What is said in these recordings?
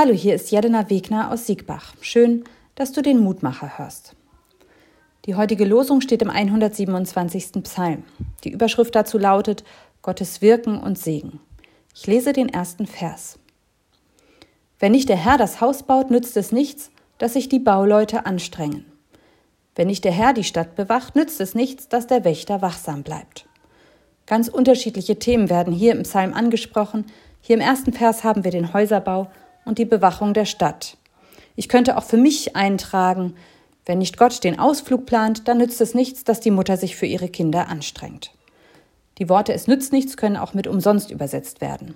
Hallo, hier ist Jelena Wegner aus Siegbach. Schön, dass du den Mutmacher hörst. Die heutige Losung steht im 127. Psalm. Die Überschrift dazu lautet Gottes Wirken und Segen. Ich lese den ersten Vers. Wenn nicht der Herr das Haus baut, nützt es nichts, dass sich die Bauleute anstrengen. Wenn nicht der Herr die Stadt bewacht, nützt es nichts, dass der Wächter wachsam bleibt. Ganz unterschiedliche Themen werden hier im Psalm angesprochen. Hier im ersten Vers haben wir den Häuserbau und die Bewachung der Stadt. Ich könnte auch für mich eintragen, wenn nicht Gott den Ausflug plant, dann nützt es nichts, dass die Mutter sich für ihre Kinder anstrengt. Die Worte es nützt nichts können auch mit umsonst übersetzt werden.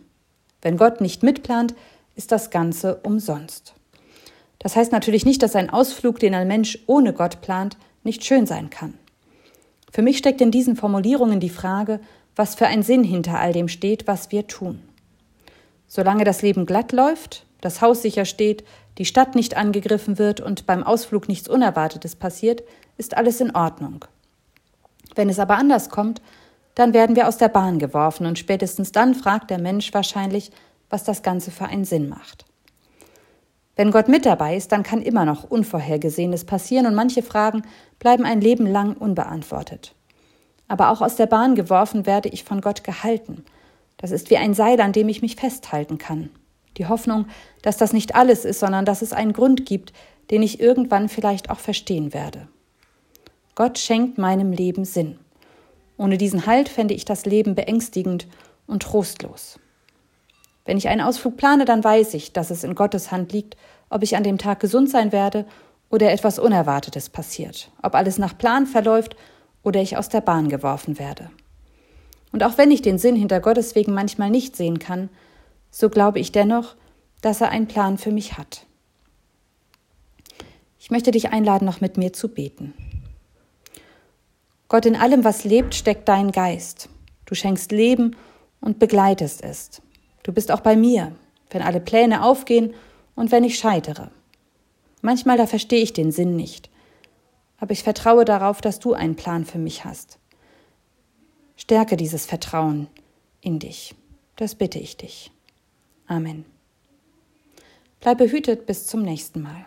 Wenn Gott nicht mitplant, ist das Ganze umsonst. Das heißt natürlich nicht, dass ein Ausflug, den ein Mensch ohne Gott plant, nicht schön sein kann. Für mich steckt in diesen Formulierungen die Frage, was für ein Sinn hinter all dem steht, was wir tun. Solange das Leben glatt läuft, das Haus sicher steht, die Stadt nicht angegriffen wird und beim Ausflug nichts Unerwartetes passiert, ist alles in Ordnung. Wenn es aber anders kommt, dann werden wir aus der Bahn geworfen und spätestens dann fragt der Mensch wahrscheinlich, was das Ganze für einen Sinn macht. Wenn Gott mit dabei ist, dann kann immer noch Unvorhergesehenes passieren und manche Fragen bleiben ein Leben lang unbeantwortet. Aber auch aus der Bahn geworfen werde ich von Gott gehalten. Das ist wie ein Seil, an dem ich mich festhalten kann. Die Hoffnung, dass das nicht alles ist, sondern dass es einen Grund gibt, den ich irgendwann vielleicht auch verstehen werde. Gott schenkt meinem Leben Sinn. Ohne diesen Halt fände ich das Leben beängstigend und trostlos. Wenn ich einen Ausflug plane, dann weiß ich, dass es in Gottes Hand liegt, ob ich an dem Tag gesund sein werde oder etwas Unerwartetes passiert, ob alles nach Plan verläuft oder ich aus der Bahn geworfen werde. Und auch wenn ich den Sinn hinter Gottes wegen manchmal nicht sehen kann, so glaube ich dennoch, dass er einen Plan für mich hat. Ich möchte dich einladen, noch mit mir zu beten. Gott, in allem, was lebt, steckt dein Geist. Du schenkst Leben und begleitest es. Du bist auch bei mir, wenn alle Pläne aufgehen und wenn ich scheitere. Manchmal da verstehe ich den Sinn nicht, aber ich vertraue darauf, dass du einen Plan für mich hast. Stärke dieses Vertrauen in dich. Das bitte ich dich. Amen. Bleib behütet bis zum nächsten Mal.